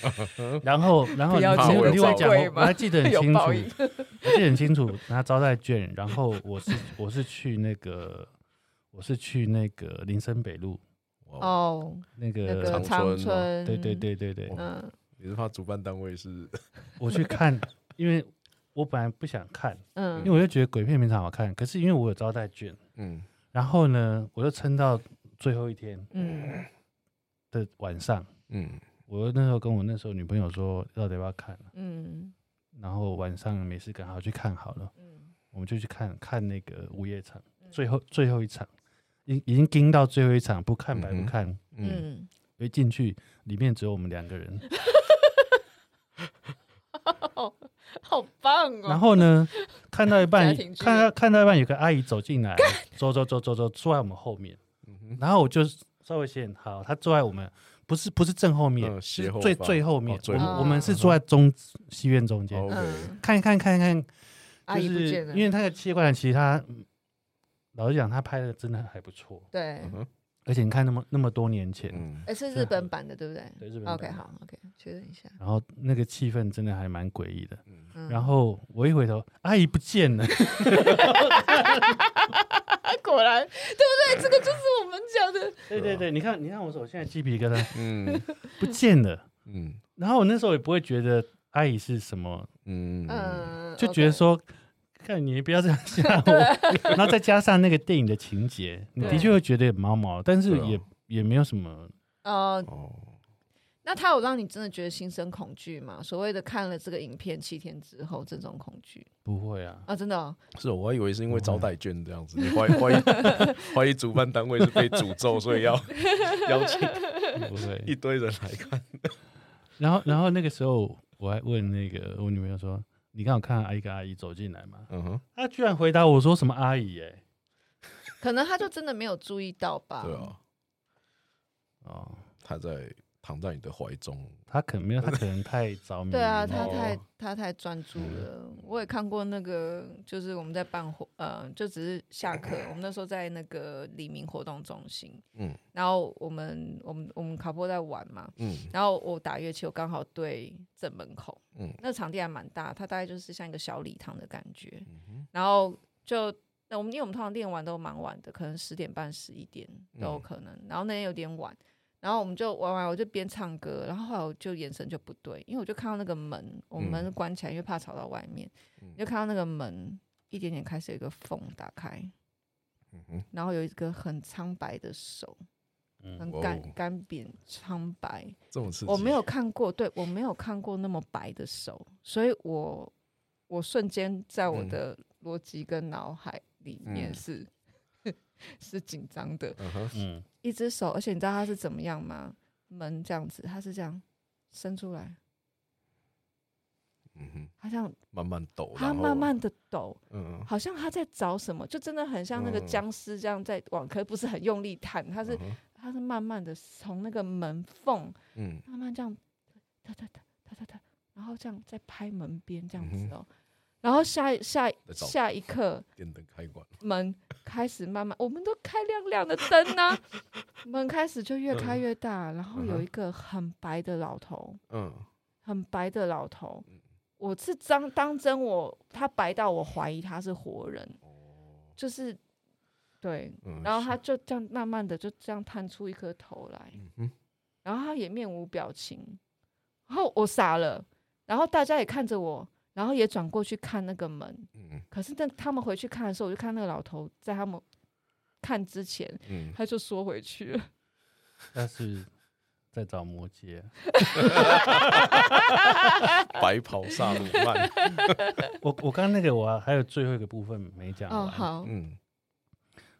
[SPEAKER 2] 然后然后你听我讲，我还记得很清楚，我记得很清楚，拿招待券，然后我是我是去那个我是去那个林森北路
[SPEAKER 3] 哦，
[SPEAKER 2] 那个
[SPEAKER 3] 长春，
[SPEAKER 2] 对对对对对，
[SPEAKER 1] 嗯，你是怕主办单位是？
[SPEAKER 2] 我去看，因为。我本来不想看，嗯，因为我就觉得鬼片没啥好看。可是因为我有招待券，嗯，然后呢，我就撑到最后一天，嗯，的晚上，嗯，我那时候跟我那时候女朋友说，到底要不要看？嗯，然后晚上没事干，好去看好了，嗯，我们就去看看那个午夜场，最后最后一场，已已经盯到最后一场，不看白不看，嗯，一进去里面只有我们两个人。
[SPEAKER 3] 好棒哦！
[SPEAKER 2] 然后呢，看到一半，看到看到一半，有个阿姨走进来，走走走走走，坐在我们后面。然后我就稍微先好，她坐在我们不是不是正后面，是最最后面。我们我们是坐在中戏院中间，看一看看一看。阿姨不见了，因为他的七夜怪，其实他老实讲，他拍的真的还不错。
[SPEAKER 3] 对。
[SPEAKER 2] 而且你看那么那么多年前，
[SPEAKER 3] 哎，是日本版的，对不对？
[SPEAKER 2] 对，日本版。
[SPEAKER 3] OK，好，OK，确认一下。
[SPEAKER 2] 然后那个气氛真的还蛮诡异的。然后我一回头，阿姨不见了。
[SPEAKER 3] 果然，对不对？这个就是我们讲的。
[SPEAKER 2] 对对对，你看，你看我手现在鸡皮疙瘩，嗯，不见了，嗯。然后我那时候也不会觉得阿姨是什么，嗯，就觉得说看你不要这样吓 我。然后再加上那个电影的情节，你的确会觉得毛毛，但是也也没有什么。
[SPEAKER 3] 呃，那他有让你真的觉得心生恐惧吗？所谓的看了这个影片七天之后这种恐惧？
[SPEAKER 2] 不会啊，
[SPEAKER 3] 啊，真的、哦？
[SPEAKER 1] 是，我还以为是因为招待券这样子，你怀怀疑怀疑主办单位是被诅咒，所以要 邀请
[SPEAKER 2] 不会
[SPEAKER 1] 一堆人来看。
[SPEAKER 2] 然后，然后那个时候我还问那个我女朋友说。你刚好看到一个阿姨走进来嘛？嗯哼，她居然回答我说什么阿姨？哎，
[SPEAKER 3] 可能她就真的没有注意到吧？
[SPEAKER 1] 对啊，哦，她在躺在你的怀中，
[SPEAKER 2] 他可能没有，他可能太着迷。
[SPEAKER 3] 对啊，他太他太专注了。我也看过那个，就是我们在办活，呃，就只是下课，我们那时候在那个黎明活动中心，嗯，然后我们我们我们卡波在玩嘛，嗯，然后我打乐器，我刚好对正门口。嗯，那场地还蛮大，它大概就是像一个小礼堂的感觉。嗯、哼然后就那我们因为我们通常练完都蛮晚的，可能十点半、十一点都有可能。嗯、然后那天有点晚，然后我们就玩完，我就边唱歌，然后后来我就眼神就不对，因为我就看到那个门，我们门关起来，因为怕吵到外面，嗯、就看到那个门一点点开始有一个缝打开，嗯、哼。然后有一个很苍白的手。很干干瘪苍白，
[SPEAKER 1] 这么刺。激，
[SPEAKER 3] 我没有看过，对，我没有看过那么白的手，所以我我瞬间在我的逻辑跟脑海里面是、嗯、是紧张的，嗯，一只手，而且你知道他是怎么样吗？门这样子，他是这样伸出来，
[SPEAKER 1] 嗯哼，
[SPEAKER 3] 样
[SPEAKER 1] 慢慢抖，
[SPEAKER 3] 他慢慢的抖，嗯，好像他在找什么，就真的很像那个僵尸这样在往，可是不是很用力探，他是。他是慢慢的从那个门缝，嗯，慢慢这样，哒哒哒哒哒哒，然后这样在拍门边这样子哦，然后下下下一刻，
[SPEAKER 1] 电灯开关，
[SPEAKER 3] 门开始慢慢，我们都开亮亮的灯呢，门开始就越开越大，然后有一个很白的老头，嗯，很白的老头，我是当当真我他白到我怀疑他是活人，就是。对，然后他就这样慢慢的就这样探出一颗头来，嗯、哼。然后他也面无表情，然后我傻了，然后大家也看着我，然后也转过去看那个门，嗯、可是等他们回去看的时候，我就看那个老头在他们看之前，嗯、他就缩回去了，
[SPEAKER 2] 但是在找摩羯，
[SPEAKER 1] 白袍萨鲁曼，
[SPEAKER 2] 我我刚刚那个我还有最后一个部分没讲完，
[SPEAKER 3] 哦、好，
[SPEAKER 2] 嗯。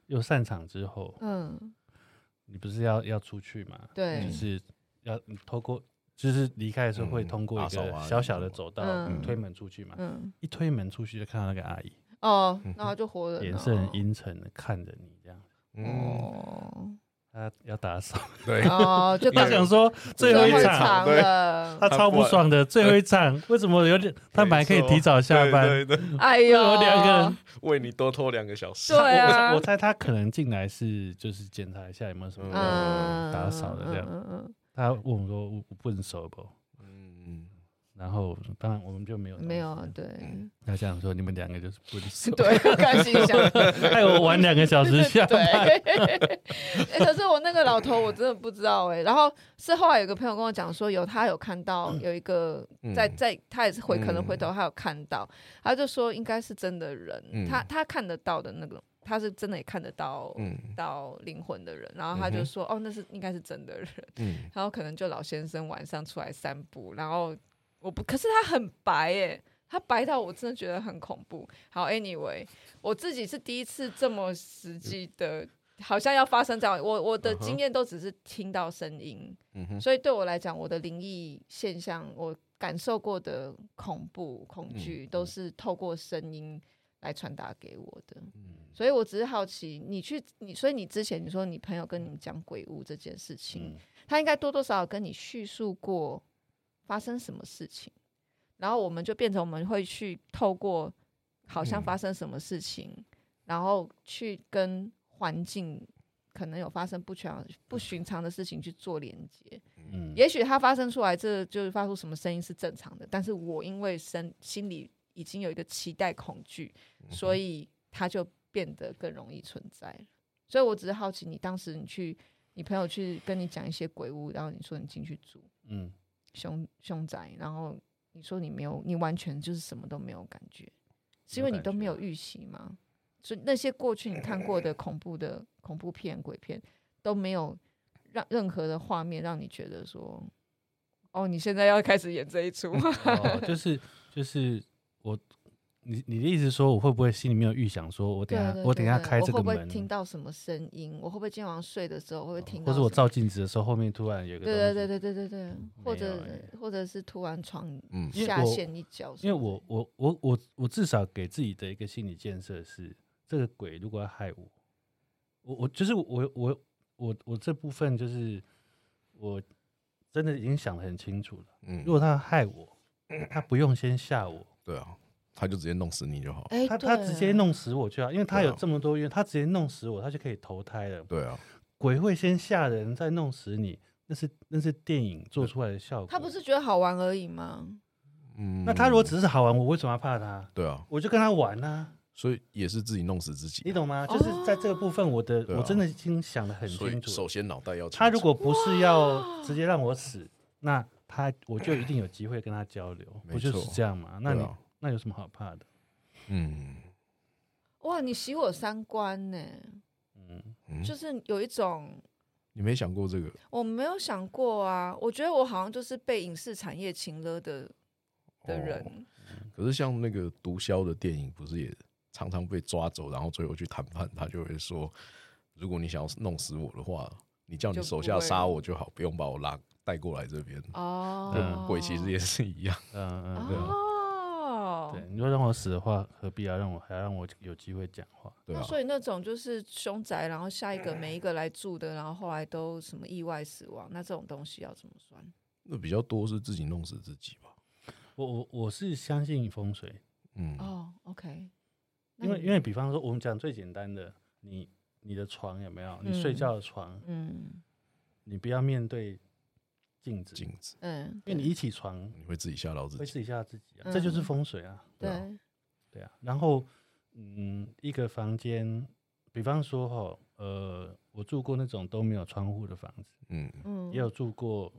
[SPEAKER 2] 又散场之后，嗯，你不是要要出去吗？
[SPEAKER 3] 对，
[SPEAKER 2] 就是要透过，就是离开的时候会通过一个小小的走道，推门出去嘛。嗯，一推门出去就看到那个阿姨，
[SPEAKER 3] 哦，然后就活了，
[SPEAKER 2] 脸色很阴沉的看着你这样，哦。他要打扫，
[SPEAKER 1] 对，
[SPEAKER 3] 就
[SPEAKER 2] 他想说最后一场。了，他超不爽的最后一场，为什么有点 他本来可以提早下班？
[SPEAKER 3] 哎呦，
[SPEAKER 2] 两个人
[SPEAKER 1] 为你多拖两个小时。
[SPEAKER 3] 对啊，
[SPEAKER 2] 我猜他可能进来是就是检查一下有没有什么打扫的这样。他问我说：“我不能收不？”然后，当然我们就没有
[SPEAKER 3] 没有啊，对。
[SPEAKER 2] 他这样说，你们两个就是不熟。
[SPEAKER 3] 对，我开心一下。
[SPEAKER 2] 害 我晚两个小时下班。
[SPEAKER 3] 对。可是我那个老头，我真的不知道哎。然后是后来有个朋友跟我讲说，有他有看到有一个在在，他也是回可能回头他有看到，他就说应该是真的人，他他看得到的那个，他是真的也看得到到灵魂的人。然后他就说，哦，那是应该是真的人。嗯。然后可能就老先生晚上出来散步，然后。我不，可是他很白耶，他白到我真的觉得很恐怖。好，anyway，我自己是第一次这么实际的，好像要发生这样。我我的经验都只是听到声音，所以对我来讲，我的灵异现象，我感受过的恐怖、恐惧，都是透过声音来传达给我的。嗯、所以我只是好奇，你去你，所以你之前你说你朋友跟你讲鬼屋这件事情，嗯、他应该多多少少跟你叙述过。发生什么事情，然后我们就变成我们会去透过好像发生什么事情，嗯、然后去跟环境可能有发生不全不寻常的事情去做连接。嗯，也许它发生出来，这就是发出什么声音是正常的，但是我因为身心里已经有一个期待恐惧，所以它就变得更容易存在。所以我只是好奇，你当时你去你朋友去跟你讲一些鬼屋，然后你说你进去住，嗯。凶凶宅，然后你说你没有，你完全就是什么都没有感觉。是因为你都没有预习吗？所以那些过去你看过的恐怖的恐怖片、鬼片都没有让任何的画面让你觉得说，哦，你现在要开始演这一出，
[SPEAKER 2] 哦，就是就是我。你你的意思说，我会不会心里面有预想，说我等下我等下开这个门，
[SPEAKER 3] 会不会听到什么声音？我会不会今天晚上睡的时候会不会听到？
[SPEAKER 2] 或者我照镜子的时候，后面突然有个……
[SPEAKER 3] 对对对对对对对，或者或者是突然床下陷一脚。
[SPEAKER 2] 因为我我我我我至少给自己的一个心理建设是，这个鬼如果要害我，我我就是我我我我这部分就是我真的已经想得很清楚了。嗯，如果他要害我，他不用先吓我。
[SPEAKER 1] 对啊。他就直接弄死你就好。
[SPEAKER 2] 欸、他他直接弄死我就好，因为他有这么多冤，他直接弄死我，他就可以投胎了。
[SPEAKER 1] 对啊，
[SPEAKER 2] 鬼会先吓人，再弄死你，那是那是电影做出来的效果。
[SPEAKER 3] 他不是觉得好玩而已吗？
[SPEAKER 2] 嗯，那他如果只是好玩，我为什么要怕他？
[SPEAKER 1] 对啊，
[SPEAKER 2] 我就跟他玩啊。
[SPEAKER 1] 所以也是自己弄死自己，
[SPEAKER 2] 你懂吗？就是在这个部分，我的、哦、我真的已经想的很清楚。
[SPEAKER 1] 首先脑袋要清楚，
[SPEAKER 2] 他如果不是要直接让我死，那他我就一定有机会跟他交流，不就是这样吗？那你、啊、那有什么好怕的？
[SPEAKER 1] 嗯，
[SPEAKER 3] 哇，你洗我三观呢？嗯，就是有一种，
[SPEAKER 1] 你没想过这个？
[SPEAKER 3] 我没有想过啊，我觉得我好像就是被影视产业情勒的的人。哦。
[SPEAKER 1] 可是像那个毒枭的电影，不是也常常被抓走，然后最后去谈判，他就会说，如果你想要弄死我的话，你叫你手下杀我就好，不，不用把我拉带过来这边。哦，鬼其实也是一样。嗯嗯，对。哦
[SPEAKER 2] 对，你说让我死的话，何必要让我还要让我有机会讲话？
[SPEAKER 3] 对啊，所以那种就是凶宅，然后下一个每一个来住的，然后后来都什么意外死亡，那这种东西要怎么算？
[SPEAKER 1] 那比较多是自己弄死自己吧。
[SPEAKER 2] 我我我是相信风水，
[SPEAKER 3] 嗯哦，OK，
[SPEAKER 2] 因为因为比方说我们讲最简单的，你你的床有没有？你睡觉的床，嗯，你不要面对。镜子，镜子，嗯，因为你一起床，
[SPEAKER 1] 你会自己吓到自己，
[SPEAKER 2] 会自己吓自己啊，这就是风水啊，对，对。啊。然后，嗯，一个房间，比方说哈，呃，我住过那种都没有窗户的房子，嗯。嗯，也有住过，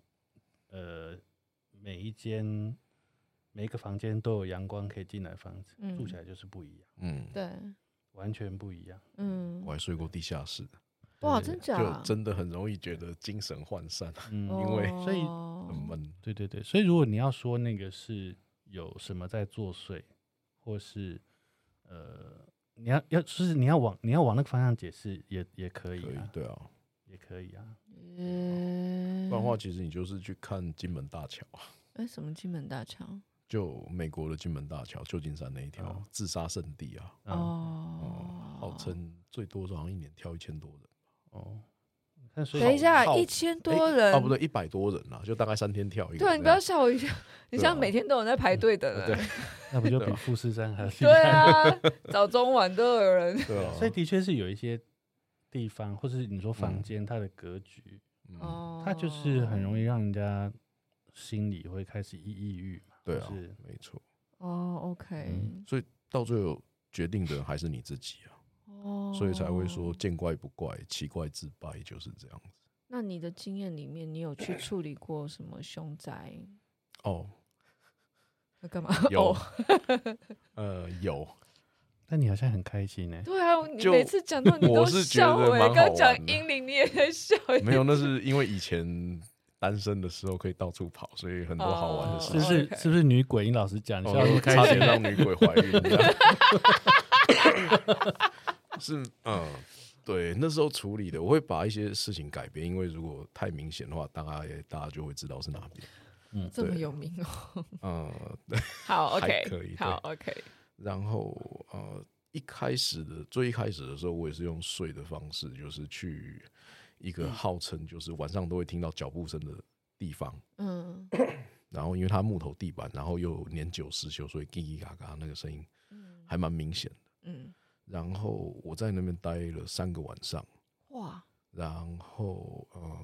[SPEAKER 2] 呃，每一间每一个房间都有阳光可以进来的房子，住起来就是不一样，嗯，对，完全不一样，嗯，
[SPEAKER 1] 我还睡过地下室。的。
[SPEAKER 3] 哇，真假？
[SPEAKER 1] 就真的很容易觉得精神涣散，嗯，因为所以很闷。
[SPEAKER 2] 对对对，所以如果你要说那个是有什么在作祟，或是呃，你要要就是你要往你要往那个方向解释，也也可以，
[SPEAKER 1] 可以，对啊，
[SPEAKER 2] 也可以啊。
[SPEAKER 3] 嗯，
[SPEAKER 1] 不然的话，其实你就是去看金门大桥啊。
[SPEAKER 3] 哎，什么金门大桥？
[SPEAKER 1] 就美国的金门大桥，旧金山那一条自杀圣地啊。哦，号称最多好像一年跳一千多人。哦，
[SPEAKER 3] 等一下，一千多人，
[SPEAKER 1] 差不多一百多人啊，就大概三天跳一个。
[SPEAKER 3] 对，你不要吓我一下，你像每天都有在排队的人，
[SPEAKER 2] 那不就比富士山还要？
[SPEAKER 3] 对啊，早中晚都有人。
[SPEAKER 2] 对啊，所以的确是有一些地方，或是你说房间，它的格局，哦，它就是很容易让人家心里会开始抑抑郁嘛。
[SPEAKER 1] 对啊，没错。
[SPEAKER 3] 哦，OK，
[SPEAKER 1] 所以到最后决定的还是你自己啊。所以才会说见怪不怪，奇怪自败，就是这样子。
[SPEAKER 3] 那你的经验里面，你有去处理过什么凶宅？
[SPEAKER 1] 哦，
[SPEAKER 3] 那干嘛？
[SPEAKER 1] 有，呃，有。
[SPEAKER 2] 那你好像很开心呢。
[SPEAKER 3] 对啊，你每次讲到你 都笑哎。刚讲英灵，你也在笑。
[SPEAKER 1] 没有，那是因为以前单身的时候可以到处跑，所以很多好玩的事。
[SPEAKER 2] 是不是？是不是女鬼？你老实讲，你
[SPEAKER 1] 差点让女鬼怀孕。是，嗯，对，那时候处理的，我会把一些事情改变，因为如果太明显的话，大家也大家就会知道是哪边。
[SPEAKER 3] 嗯，这么有名哦。
[SPEAKER 1] 嗯，对，
[SPEAKER 3] 好，OK，
[SPEAKER 1] 可以，
[SPEAKER 3] 好，OK。
[SPEAKER 1] 然后，呃，一开始的最一开始的时候，我也是用睡的方式，就是去一个号称就是晚上都会听到脚步声的地方。嗯。然后，因为它木头地板，然后又年久失修，所以叽叽嘎嘎那个声音，还蛮明显的。嗯。然后我在那边待了三个晚上，哇！然后呃，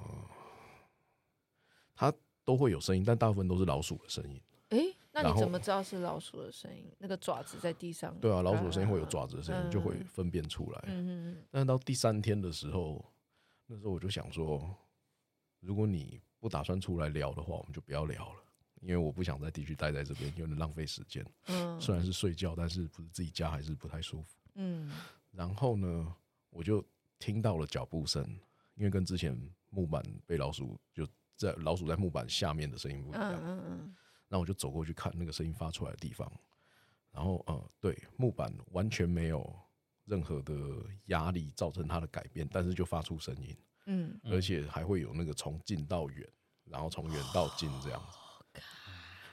[SPEAKER 1] 它都会有声音，但大部分都是老鼠的声音。
[SPEAKER 3] 诶，那你怎么知道是老鼠的声音？那个爪子在地上。
[SPEAKER 1] 对啊，老鼠的声音会有爪子的声音，就会分辨出来。嗯嗯。但是到第三天的时候，那时候我就想说，如果你不打算出来聊的话，我们就不要聊了，因为我不想再继续待在这边，有点浪费时间。
[SPEAKER 3] 嗯，
[SPEAKER 1] 虽然是睡觉，但是不是自己家还是不太舒服。
[SPEAKER 3] 嗯，
[SPEAKER 1] 然后呢，我就听到了脚步声，因为跟之前木板被老鼠就在老鼠在木板下面的声音不一样。嗯嗯，那我就走过去看那个声音发出来的地方，然后嗯，对，木板完全没有任何的压力造成它的改变，但是就发出声音。嗯，而且还会有那个从近到远，然后从远到近这样子。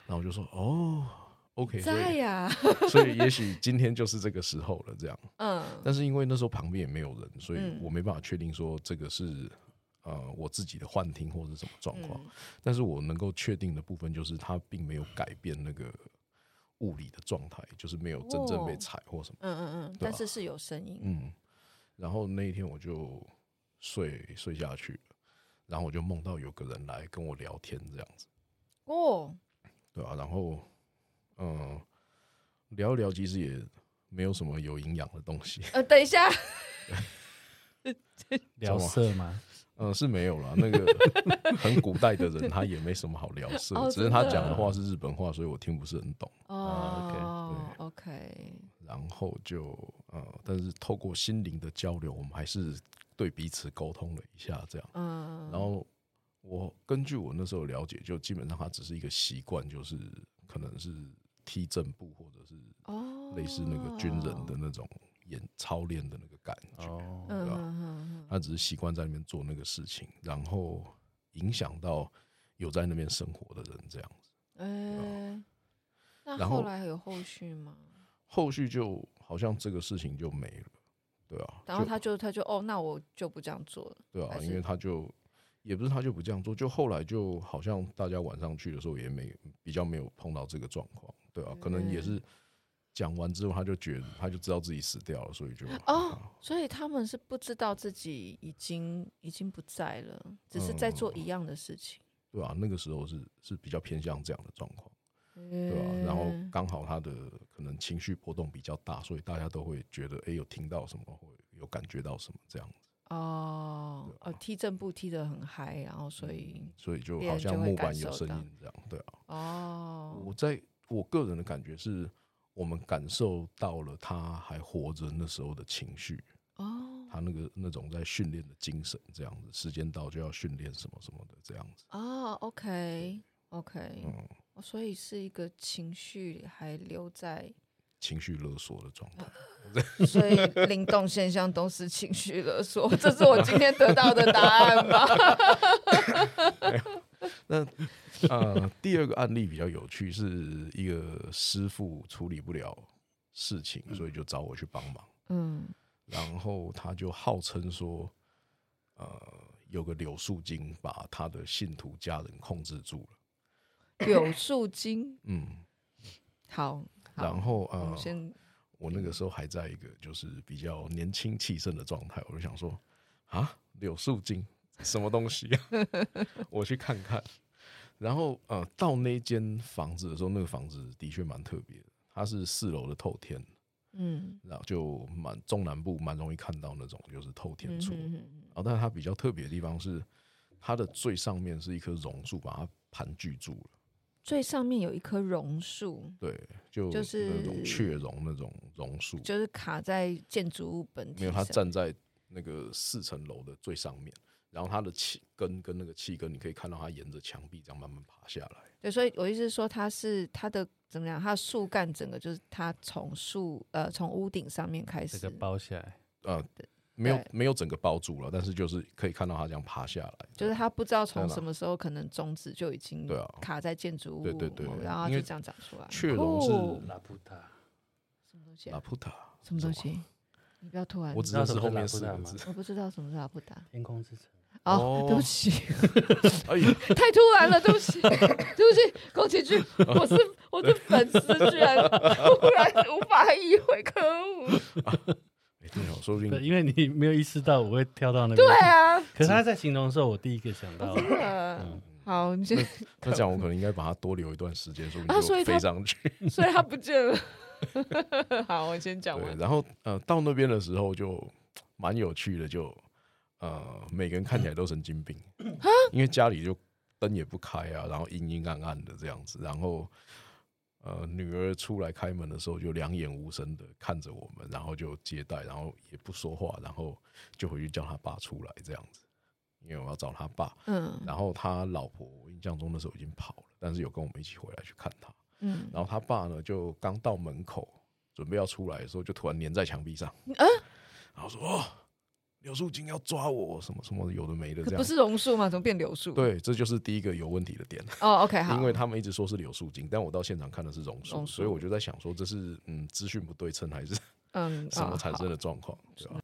[SPEAKER 1] 然后我就说：“哦，OK，
[SPEAKER 3] 在呀。
[SPEAKER 1] 所以也许今天就是这个时候了。”这样。嗯。但是因为那时候旁边也没有人，所以我没办法确定说这个是呃我自己的幻听或者什么状况。但是我能够确定的部分就是它并没有改变那个物理的状态，就是没有真正被踩或什么。
[SPEAKER 3] 嗯嗯嗯。但是是有声音。
[SPEAKER 1] 嗯。然后那一天我就。睡睡下去了，然后我就梦到有个人来跟我聊天，这样子。哦，对啊，然后，嗯，聊一聊，其实也没有什么有营养的东西。
[SPEAKER 3] 呃，等一下，
[SPEAKER 2] 聊色吗？
[SPEAKER 1] 嗯，是没有了。那个 很古代的人，他也没什么好聊色，只是他讲的话是日本话，所以我听不是很懂。
[SPEAKER 3] 哦，OK，
[SPEAKER 1] 然后就，嗯，但是透过心灵的交流，我们还是。对彼此沟通了一下，这样，嗯，然后我根据我那时候了解，就基本上他只是一个习惯，就是可能是踢正步，或者是类似那个军人的那种演操练的那个感觉，对吧？他只是习惯在那边做那个事情，然后影响到有在那边生活的人，这样子。
[SPEAKER 3] 哎，那后来有后续吗？
[SPEAKER 1] 后续就好像这个事情就没了。对啊，
[SPEAKER 3] 然后他就他就哦，那我就不这样做了。
[SPEAKER 1] 对啊，因为他就也不是他就不这样做，就后来就好像大家晚上去的时候也没比较没有碰到这个状况。对啊，可能也是讲完之后他就觉得他就知道自己死掉了，所以就
[SPEAKER 3] 哦，所以他们是不知道自己已经已经不在了，只是在做一样的事情。
[SPEAKER 1] 对啊，那个时候是是比较偏向这样的状况。对啊，然后刚好他的可能情绪波动比较大，所以大家都会觉得，哎，有听到什么，或有感觉到什么这样子。
[SPEAKER 3] 哦，哦，踢正步踢得很嗨，然后所以
[SPEAKER 1] 所以就好像木板有声音这样，对啊。哦，我在我个人的感觉是，我们感受到了他还活着那时候的情绪。哦，他那个那种在训练的精神，这样子，时间到就要训练什么什么的这样子。
[SPEAKER 3] 哦，OK。OK，嗯，所以是一个情绪还留在
[SPEAKER 1] 情绪勒索的状态，
[SPEAKER 3] 呃，所以灵动现象都是情绪勒索，这是我今天得到的答案吧？
[SPEAKER 1] 那呃，第二个案例比较有趣，是一个师傅处理不了事情，所以就找我去帮忙。嗯，然后他就号称说，呃，有个柳树精把他的信徒家人控制住了。
[SPEAKER 3] 柳树精，嗯，好，
[SPEAKER 1] 然后呃，我先，我那个时候还在一个就是比较年轻气盛的状态，我就想说啊，柳树精什么东西啊？我去看看。然后呃，到那间房子的时候，那个房子的确蛮特别的，它是四楼的透天，嗯，然后就蛮中南部蛮容易看到那种就是透天厝，然后但是它比较特别的地方是，它的最上面是一棵榕树，把它盘踞住了。
[SPEAKER 3] 最上面有一棵榕树，
[SPEAKER 1] 对，就就是那种雀榕那种榕树，
[SPEAKER 3] 就是卡在建筑物本体。
[SPEAKER 1] 没有，它站在那个四层楼的最上面，然后它的气根跟那个气根，你可以看到它沿着墙壁这样慢慢爬下来。
[SPEAKER 3] 对，所以我意思是说，它是它的怎么样？它的树干整个就是它从树呃从屋顶上面开始，
[SPEAKER 2] 这个包下来，
[SPEAKER 1] 呃。对没有没有整个包住了，但是就是可以看到它这样爬下来，
[SPEAKER 3] 就是它不知道从什么时候可能种子就已经对啊卡在建筑物，
[SPEAKER 1] 对对对，
[SPEAKER 3] 然后就这样长出来。
[SPEAKER 1] 雀龙是
[SPEAKER 2] 拉普塔，
[SPEAKER 3] 什么东西？
[SPEAKER 1] 拉普塔
[SPEAKER 3] 什么东西？你不要突然，
[SPEAKER 1] 我知道是后面四个字，
[SPEAKER 3] 我不知道什么是拉普达。
[SPEAKER 2] 天空之城。
[SPEAKER 3] 哦，对不起，太突然了，对不起，对不起，宫崎骏，我是我的粉丝，居然突然无法意会，可恶。
[SPEAKER 1] 对，说不定
[SPEAKER 2] 因为你没有意识到我会跳到那边。
[SPEAKER 3] 对啊，
[SPEAKER 2] 可是他在形容的时候，我第一个想到。
[SPEAKER 3] 好，你先。
[SPEAKER 1] 那这样我可能应该把它多留一段时间，说不定就飞上去。
[SPEAKER 3] 所以他不见了。好，我先讲完。
[SPEAKER 1] 然后呃，到那边的时候就蛮有趣的，就呃，每个人看起来都神经病，因为家里就灯也不开啊，然后阴阴暗暗的这样子，然后呃，女儿出来开门的时候就两眼无神的看着我们，然后就接待，然后也不说话，然后就回去叫他爸出来这样子，因为我要找他爸。嗯，然后他老婆我印象中的时候已经跑了，但是有跟我们一起回来去看他。嗯，然后他爸呢就刚到门口准备要出来的时候，就突然粘在墙壁上。嗯，然后说哦。柳树精要抓我，什么什么有的没的，这样
[SPEAKER 3] 不是榕树吗？怎么变柳树？
[SPEAKER 1] 对，这就是第一个有问题的点。
[SPEAKER 3] 哦、oh,，OK，好，
[SPEAKER 1] 因为他们一直说是柳树精，但我到现场看的是榕树，所以我就在想说，这是嗯资讯不对称，还是嗯什么产生的状况，对吧？